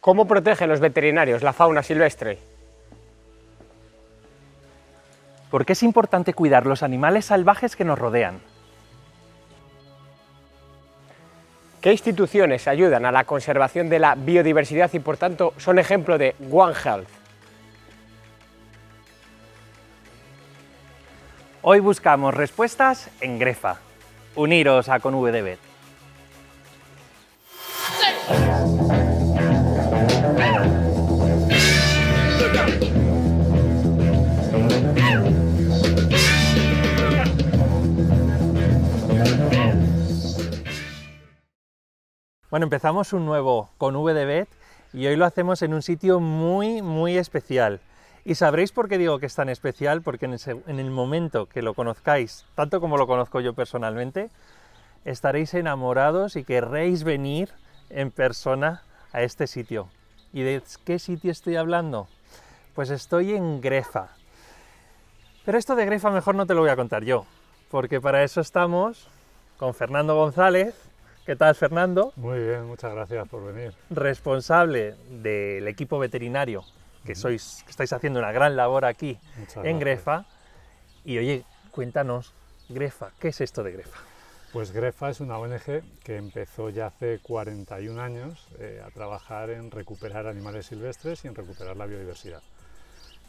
¿Cómo protegen los veterinarios la fauna silvestre? ¿Por qué es importante cuidar los animales salvajes que nos rodean? ¿Qué instituciones ayudan a la conservación de la biodiversidad y por tanto son ejemplo de One Health? Hoy buscamos respuestas en Grefa. Uniros a con Bueno, empezamos un nuevo con VDB y hoy lo hacemos en un sitio muy, muy especial. Y sabréis por qué digo que es tan especial, porque en el momento que lo conozcáis, tanto como lo conozco yo personalmente, estaréis enamorados y querréis venir en persona a este sitio. ¿Y de qué sitio estoy hablando? Pues estoy en Grefa. Pero esto de Grefa mejor no te lo voy a contar yo, porque para eso estamos con Fernando González, ¿Qué tal, Fernando? Muy bien, muchas gracias por venir. Responsable del equipo veterinario, que, sois, que estáis haciendo una gran labor aquí en Grefa. Y oye, cuéntanos, Grefa, ¿qué es esto de Grefa? Pues Grefa es una ONG que empezó ya hace 41 años eh, a trabajar en recuperar animales silvestres y en recuperar la biodiversidad.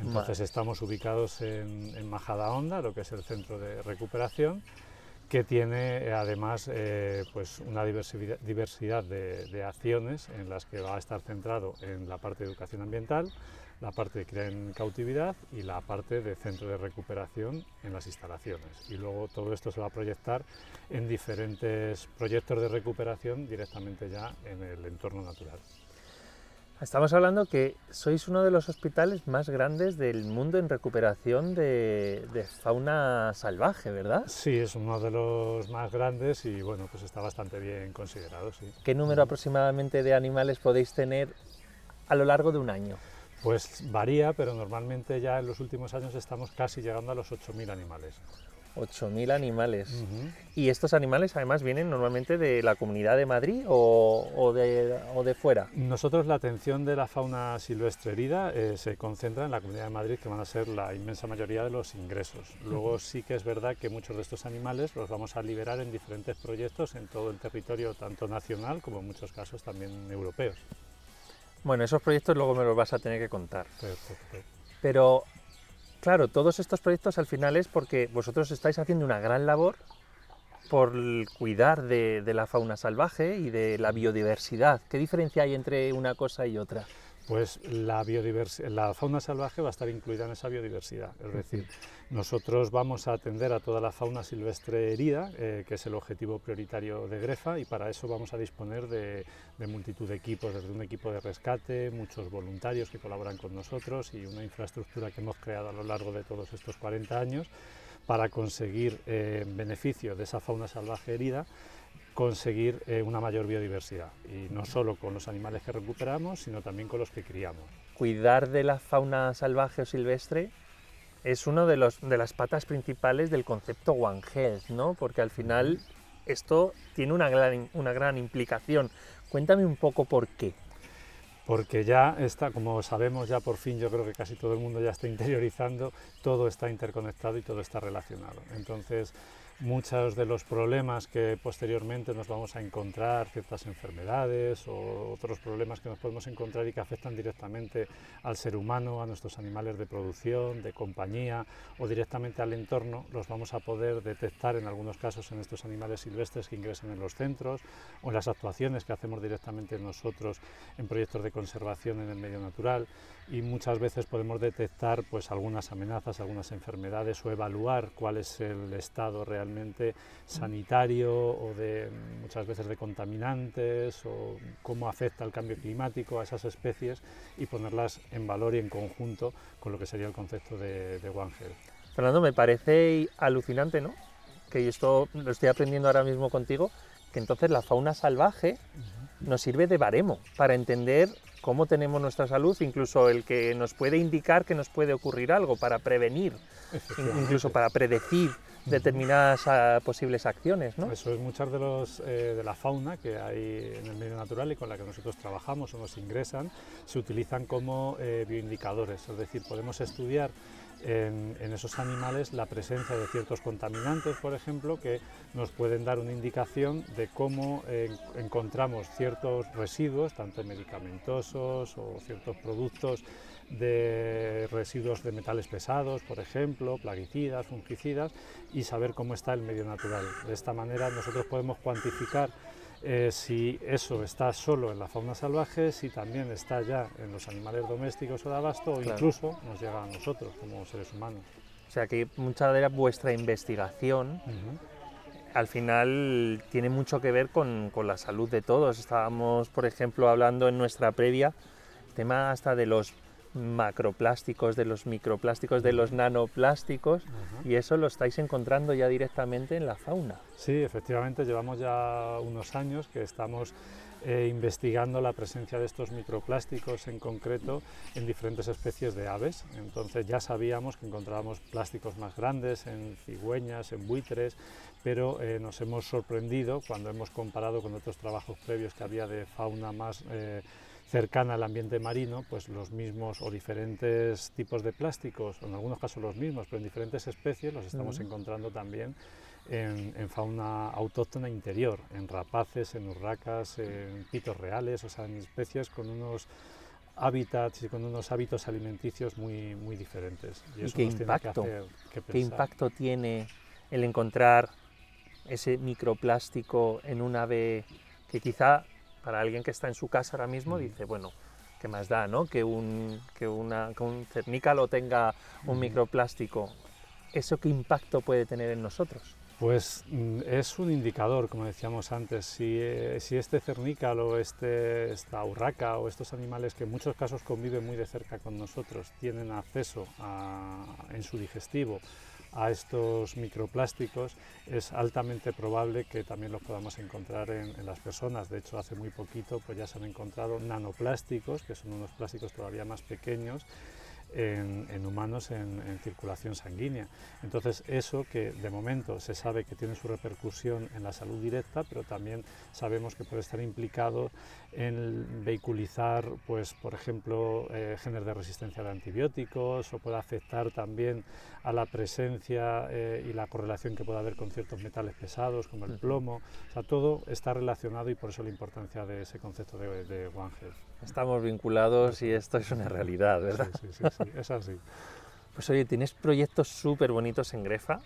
Entonces estamos ubicados en, en Majada Honda, lo que es el centro de recuperación, que tiene eh, además eh, pues una diversidad, de, acciones en las que va a estar centrado en la parte de educación ambiental, la parte de cría en cautividad y la parte de centro de recuperación en las instalaciones. Y luego todo esto se va a proyectar en diferentes proyectos de recuperación directamente ya en el entorno natural. Estamos hablando que sois uno de los hospitales más grandes del mundo en recuperación de, fauna salvaje, ¿verdad? Sí, es uno de los más grandes y bueno, pues está bastante bien considerado, sí. ¿Qué número aproximadamente de animales podéis tener a lo largo de un año? Pues varía, pero normalmente ya en los últimos años estamos casi llegando a los 8.000 animales. 8.000 animales. ¿Y estos animales además vienen normalmente de la comunidad de Madrid o, de, o de, fuera? Nosotros la atención de la fauna silvestre herida eh, se concentra en la comunidad de Madrid, que van a ser la inmensa mayoría de los ingresos. Luego sí que es verdad que muchos de estos animales los vamos a liberar en diferentes proyectos en todo el territorio, tanto nacional como en muchos casos también europeos. Bueno, esos proyectos luego me los vas a tener que contar. Pero Claro, todos estos proyectos al final es porque vosotros estáis haciendo una gran labor por cuidar de, la fauna salvaje y de la biodiversidad. ¿Qué diferencia hay entre una cosa y otra? Pues la, la fauna salvaje va a estar incluida en esa biodiversidad, es decir, nosotros vamos a atender a toda la fauna silvestre herida, eh, que es el objetivo prioritario de Grefa, y para eso vamos a disponer de, multitud de equipos, desde un equipo de rescate, muchos voluntarios que colaboran con nosotros y una infraestructura que hemos creado a lo largo de todos estos 40 años para conseguir eh, beneficio de esa fauna salvaje herida conseguir eh, una mayor biodiversidad, y no solo con los animales que recuperamos, sino también con los que criamos. Cuidar de la fauna salvaje o silvestre es una de, los, de las patas principales del concepto One Health, ¿no? porque al final esto tiene una gran, una gran implicación. Cuéntame un poco por qué. Porque ya está, como sabemos, ya por fin yo creo que casi todo el mundo ya está interiorizando, todo está interconectado y todo está relacionado. Entonces, muchos de los problemas que posteriormente nos vamos a encontrar, ciertas enfermedades o otros problemas que nos podemos encontrar y que afectan directamente al ser humano, a nuestros animales de producción, de compañía o directamente al entorno, los vamos a poder detectar en algunos casos en estos animales silvestres que ingresan en los centros o en las actuaciones que hacemos directamente nosotros en proyectos de conservación en el medio natural. Y muchas veces podemos detectar pues algunas amenazas, algunas enfermedades o evaluar cuál es el estado real sanitario o de muchas veces de contaminantes o cómo afecta el cambio climático a esas especies y ponerlas en valor y en conjunto con lo que sería el concepto de, de One Health. Fernando, me parece alucinante, ¿no? Que esto lo estoy aprendiendo ahora mismo contigo, que entonces la fauna salvaje nos sirve de baremo para entender cómo tenemos nuestra salud, incluso el que nos puede indicar que nos puede ocurrir algo, para prevenir, incluso para predecir determinadas ah, posibles acciones, ¿no? Eso es, muchas de, los, eh, de la fauna que hay en el medio natural y con la que nosotros trabajamos o nos ingresan, se utilizan como eh, bioindicadores, es decir, podemos estudiar en, esos animales la presencia de ciertos contaminantes, por ejemplo, que nos pueden dar una indicación de cómo encontramos ciertos residuos, tanto medicamentosos o ciertos productos de residuos de metales pesados, por ejemplo, plaguicidas, fungicidas, y saber cómo está el medio natural. De esta manera nosotros podemos cuantificar eh, si eso está solo en la fauna salvaje, si también está ya en los animales domésticos o de abasto, o incluso nos llega a nosotros como seres humanos. O sea que mucha de vuestra investigación al final tiene mucho que ver con, con, la salud de todos. Estábamos, por ejemplo, hablando en nuestra previa, tema hasta de los macroplásticos, de los microplásticos, de los nanoplásticos, y eso lo estáis encontrando ya directamente en la fauna. Sí, efectivamente, llevamos ya unos años que estamos eh, investigando la presencia de estos microplásticos en concreto en diferentes especies de aves. Entonces ya sabíamos que encontrábamos plásticos más grandes en cigüeñas, en buitres, pero eh, nos hemos sorprendido cuando hemos comparado con otros trabajos previos que había de fauna más eh, cercana al ambiente marino, pues los mismos o diferentes tipos de plásticos, en algunos casos los mismos, pero en diferentes especies los estamos encontrando también en, fauna autóctona interior, en rapaces, en urracas, en pitos reales, o sea, en especies con unos hábitats y con unos hábitos alimenticios muy, muy diferentes. ¿Y, qué, impacto, qué impacto tiene el encontrar ese microplástico en un ave que quizá para alguien que está en su casa ahora mismo, dice, bueno, ¿qué más da, no? Que un, que una, que un cernícalo tenga un microplástico. ¿Eso qué impacto puede tener en nosotros? Pues mm, es un indicador, como decíamos antes, si, eh, si este cernícalo, este, esta urraca o estos animales que en muchos casos conviven muy de cerca con nosotros tienen acceso en su digestivo a estos microplásticos, es altamente probable que también los podamos encontrar en, las personas. De hecho, hace muy poquito pues ya se han encontrado nanoplásticos, que son unos plásticos todavía más pequeños, en, humanos en, circulación sanguínea. Entonces eso que de momento se sabe que tiene su repercusión en la salud directa, pero también sabemos que puede estar implicado en vehiculizar, pues, por ejemplo, eh, genes de resistencia de antibióticos o puede afectar también a la presencia eh, y la correlación que puede haber con ciertos metales pesados como el plomo. O sea, todo está relacionado y por eso la importancia de ese concepto de, de One Health. Estamos vinculados y esto es una realidad, ¿verdad? Sí, sí, sí, es así. Pues oye, tienes proyectos súper bonitos en Grefa.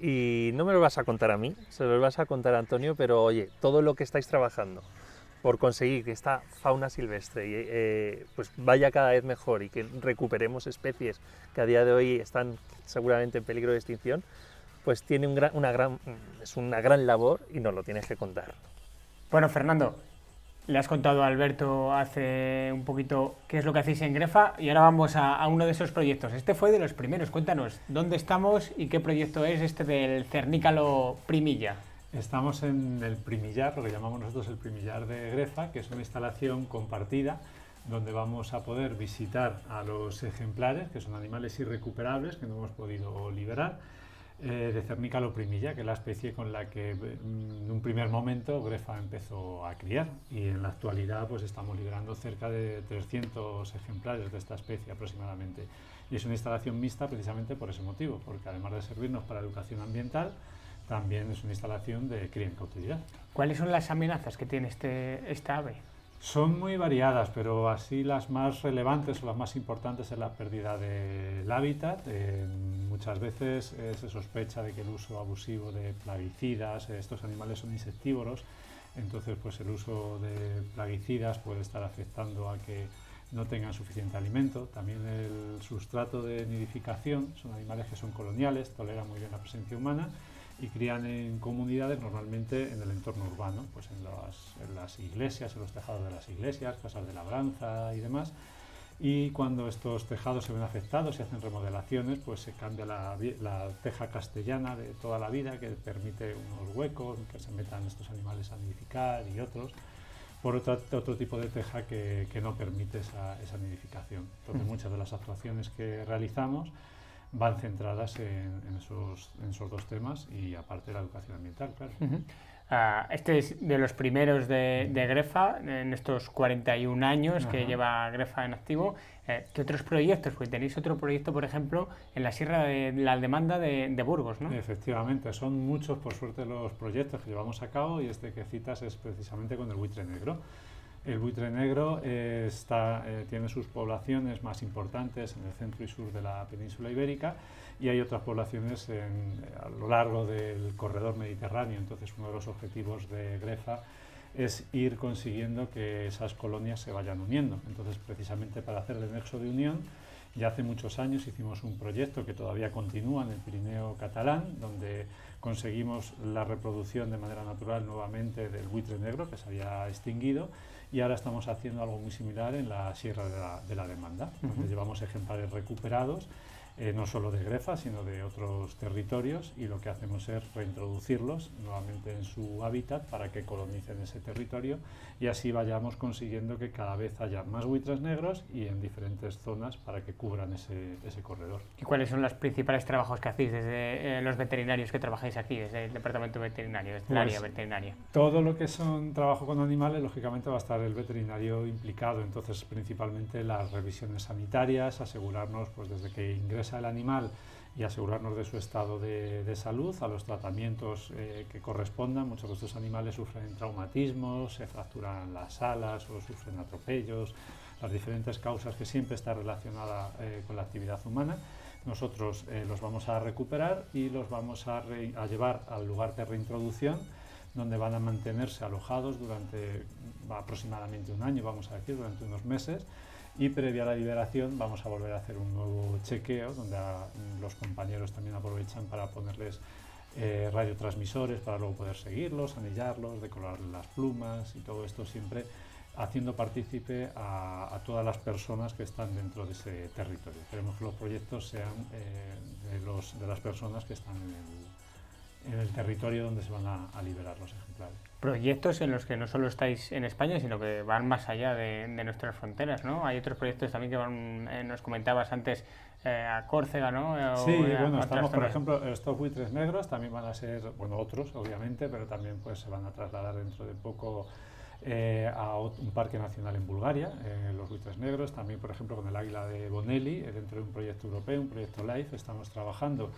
Y no me lo vas a contar a mí, se lo vas a contar a Antonio, pero oye, todo lo que estáis trabajando, por conseguir que esta fauna silvestre eh, pues vaya cada vez mejor y que recuperemos especies que a día de hoy están seguramente en peligro de extinción, pues tiene una, gran, es una gran labor y nos lo tienes que contar. Bueno, Fernando, le has contado a Alberto hace un poquito qué es lo que hacéis en Grefa y ahora vamos a, a, uno de esos proyectos. Este fue de los primeros. Cuéntanos, ¿dónde estamos y qué proyecto es este del Cernícalo Primilla? Estamos en el primillar, lo que llamamos nosotros el primillar de Grefa, que es una instalación compartida donde vamos a poder visitar a los ejemplares, que son animales irrecuperables que no hemos podido liberar, eh, de Cernícalo primilla, que es la especie con la que mm, en un primer momento Grefa empezó a criar y en la actualidad pues estamos liberando cerca de 300 ejemplares de esta especie aproximadamente. Y es una instalación mixta precisamente por ese motivo, porque además de servirnos para educación ambiental, también es una instalación de cría en cautividad. ¿Cuáles son las amenazas que tiene este, esta ave? Son muy variadas, pero así las más relevantes o las más importantes es la pérdida del hábitat. Eh, muchas veces eh, se sospecha de que el uso abusivo de plaguicidas, eh, estos animales son insectívoros, entonces pues el uso de plaguicidas puede estar afectando a que no tengan suficiente alimento. También el sustrato de nidificación, son animales que son coloniales, toleran muy bien la presencia humana y crían en comunidades, normalmente en el entorno urbano, pues en las, en las, iglesias, en los tejados de las iglesias, casas de labranza y demás. Y cuando estos tejados se ven afectados y hacen remodelaciones, pues se cambia la, la, teja castellana de toda la vida, que permite unos huecos, que se metan estos animales a nidificar y otros, por otro, otro tipo de teja que, que no permite esa, esa nidificación. Entonces, muchas de las actuaciones que realizamos van centradas en, esos, en, esos, dos temas y aparte la educación ambiental, claro. Ah, este es de los primeros de, Grefa, en estos 41 años que lleva Grefa en activo. Eh, ¿Qué otros proyectos? Pues tenéis otro proyecto, por ejemplo, en la Sierra de la Demanda de, Burgos, ¿no? Efectivamente, son muchos, por suerte, los proyectos que llevamos a cabo y este que citas es precisamente con el buitre negro. El buitre negro eh, eh, tiene sus poblaciones más importantes en el centro y sur de la península ibérica y hay otras poblaciones a lo largo del corredor mediterráneo. Entonces, uno de los objetivos de Grefa es ir consiguiendo que esas colonias se vayan uniendo. Entonces, precisamente para hacer el nexo de unión, ya hace muchos años hicimos un proyecto que todavía continúa en el Pirineo catalán, donde conseguimos la reproducción de manera natural nuevamente del buitre negro que se había extinguido y ahora estamos haciendo algo muy similar en la Sierra de la, Demanda, donde llevamos ejemplares recuperados eh, no solo de Grefa, sino de otros territorios, y lo que hacemos es reintroducirlos nuevamente en su hábitat para que colonicen ese territorio y así vayamos consiguiendo que cada vez haya más buitres negros y en diferentes zonas para que cubran ese, ese corredor. ¿Y cuáles son los principales trabajos que hacéis desde eh, los veterinarios que trabajáis aquí, desde el departamento veterinario, desde el área pues, veterinaria? Todo lo que son trabajo con animales, lógicamente va a estar el veterinario implicado, entonces principalmente las revisiones sanitarias, asegurarnos pues desde que ingresa al animal y asegurarnos de su estado de, salud, a los tratamientos eh, que correspondan. Muchos de estos animales sufren traumatismos, se fracturan las alas o sufren atropellos, las diferentes causas que siempre está relacionada eh, con la actividad humana. Nosotros eh, los vamos a recuperar y los vamos a, a llevar al lugar de reintroducción donde van a mantenerse alojados durante aproximadamente un año, vamos a decir, durante unos meses, y previa a la liberación vamos a volver a hacer un nuevo chequeo donde los compañeros también aprovechan para ponerles eh, radiotransmisores para luego poder seguirlos, anillarlos, decorar las plumas y todo esto siempre haciendo partícipe a, todas las personas que están dentro de ese territorio. Queremos que los proyectos sean eh, de, de las personas que están en el, en el territorio donde se van a, liberar los ejemplares. Proyectos en los que no solo estáis en España, sino que van más allá de, nuestras fronteras, ¿no? Hay otros proyectos también que van, eh, nos comentabas antes, eh, a Córcega, ¿no? sí, bueno, estamos, por ejemplo, estos buitres negros también van a ser, bueno, otros, obviamente, pero también pues se van a trasladar dentro de poco eh, a un parque nacional en Bulgaria, los buitres negros, también por ejemplo con el águila de Bonelli, dentro de un proyecto europeo, un proyecto LIFE, estamos trabajando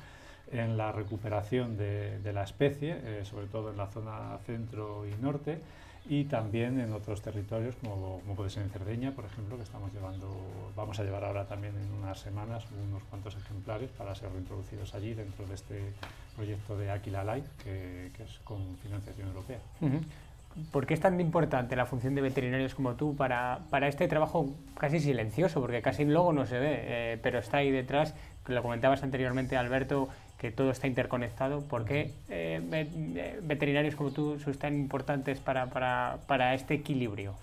en la recuperación de, la especie, eh, sobre todo en la zona centro y norte, y también en otros territorios, como, como, puede ser en Cerdeña, por ejemplo, que estamos llevando, vamos a llevar ahora también en unas semanas unos cuantos ejemplares para ser reintroducidos allí dentro de este proyecto de Aquila Life, que, es con financiación europea. ¿Por qué es tan importante la función de veterinarios como tú para, para este trabajo casi silencioso? Porque casi luego no se ve, eh, pero está ahí detrás, lo comentabas anteriormente, Alberto, que todo está interconectado. ¿Por qué eh, eh, veterinarios como tú son tan importantes para, para, para, este equilibrio?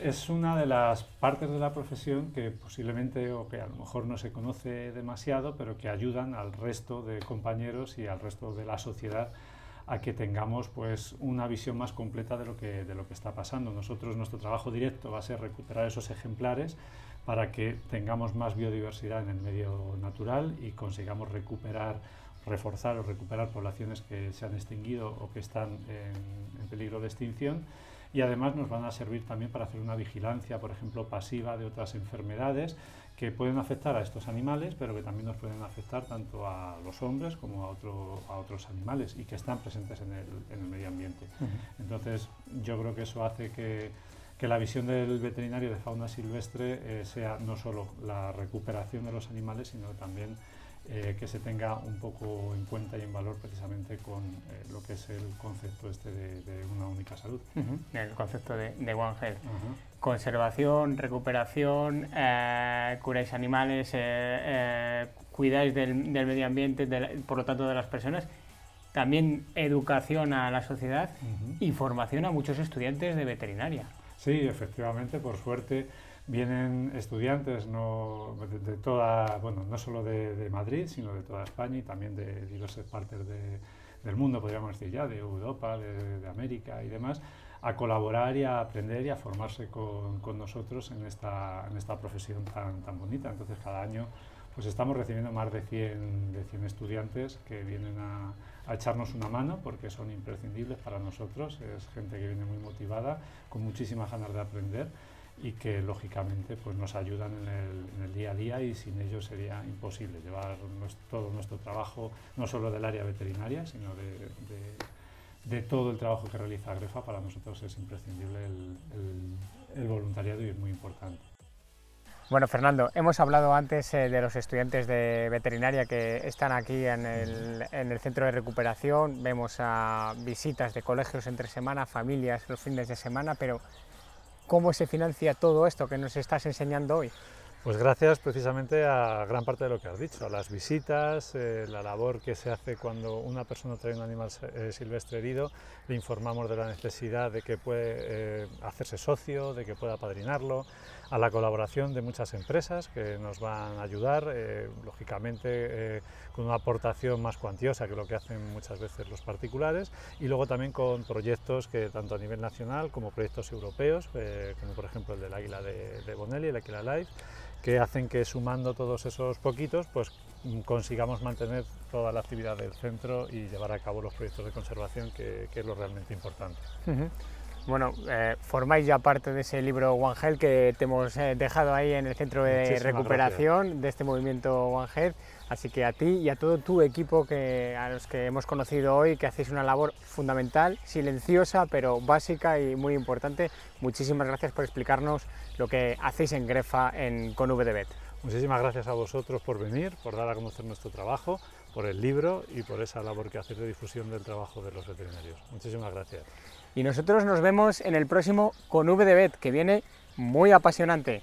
Es una de las partes de la profesión que posiblemente o que a lo mejor no se conoce demasiado, pero que ayudan al resto de compañeros y al resto de la sociedad a que tengamos pues una visión más completa de lo que de lo que está pasando. Nosotros nuestro trabajo directo va a ser recuperar esos ejemplares para que tengamos más biodiversidad en el medio natural y consigamos recuperar reforzar o recuperar poblaciones que se han extinguido o que están en, peligro de extinción y además nos van a servir también para hacer una vigilancia, por ejemplo, pasiva de otras enfermedades que pueden afectar a estos animales, pero que también nos pueden afectar tanto a los hombres como a, otro, a otros animales y que están presentes en el, en el medio ambiente. Entonces, yo creo que eso hace que, que, la visión del veterinario de fauna silvestre eh, sea no solo la recuperación de los animales, sino también eh, que se tenga un poco en cuenta y en valor precisamente con eh, lo que es el concepto este de, una única salud. El concepto de, One Health. Conservación, recuperación, eh, curáis animales, cuidáis del, medio ambiente, por lo tanto de las personas. También educación a la sociedad y formación a muchos estudiantes de veterinaria. Sí, efectivamente, por suerte Vienen estudiantes no, de, toda, bueno, no solo de, Madrid, sino de toda España y también de diversas partes del mundo, podríamos decir ya, de Europa, de, América y demás, a colaborar y a aprender y a formarse con, con nosotros en esta, en esta profesión tan, tan bonita. Entonces, cada año pues estamos recibiendo más de 100, de 100 estudiantes que vienen a, a echarnos una mano porque son imprescindibles para nosotros. Es gente que viene muy motivada, con muchísimas ganas de aprender y que lógicamente pues, nos ayudan en el, en el día a día y sin ellos sería imposible llevar nuestro, todo nuestro trabajo, no solo del área veterinaria, sino de, de, de, todo el trabajo que realiza Grefa. Para nosotros es imprescindible el, el, el voluntariado y es muy importante. Bueno, Fernando, hemos hablado antes eh, de los estudiantes de veterinaria que están aquí en el, en el, centro de recuperación. Vemos a visitas de colegios entre semana, familias los fines de semana, pero ¿cómo se financia todo esto que nos estás enseñando hoy? Pues gracias precisamente a gran parte de lo que has dicho, a las visitas, eh, la labor que se hace cuando una persona trae un animal eh, silvestre herido, le informamos de la necesidad de que puede eh, hacerse socio, de que pueda apadrinarlo, a la colaboración de muchas empresas que nos van a ayudar, eh, lógicamente eh, con una aportación más cuantiosa que lo que hacen muchas veces los particulares, y luego también con proyectos que tanto a nivel nacional como proyectos europeos, eh, como por ejemplo el del Águila de, de Bonelli, el Águila Life, que hacen que sumando todos esos poquitos, pues consigamos mantener toda la actividad del centro y llevar a cabo los proyectos de conservación, que, es lo realmente importante. Bueno, eh, formáis ya parte de ese libro One Health que te hemos eh, dejado ahí en el centro de Muchísimas recuperación gracias. de este movimiento One Health. Así que a ti y a todo tu equipo que, a los que hemos conocido hoy, que hacéis una labor fundamental, silenciosa, pero básica y muy importante. Muchísimas gracias por explicarnos lo que hacéis en Grefa en, con VDBet. Muchísimas gracias a vosotros por venir, por dar a conocer nuestro trabajo, por el libro y por esa labor que hacéis de difusión del trabajo de los veterinarios. Muchísimas gracias. Y nosotros nos vemos en el próximo con VDBet, que viene muy apasionante.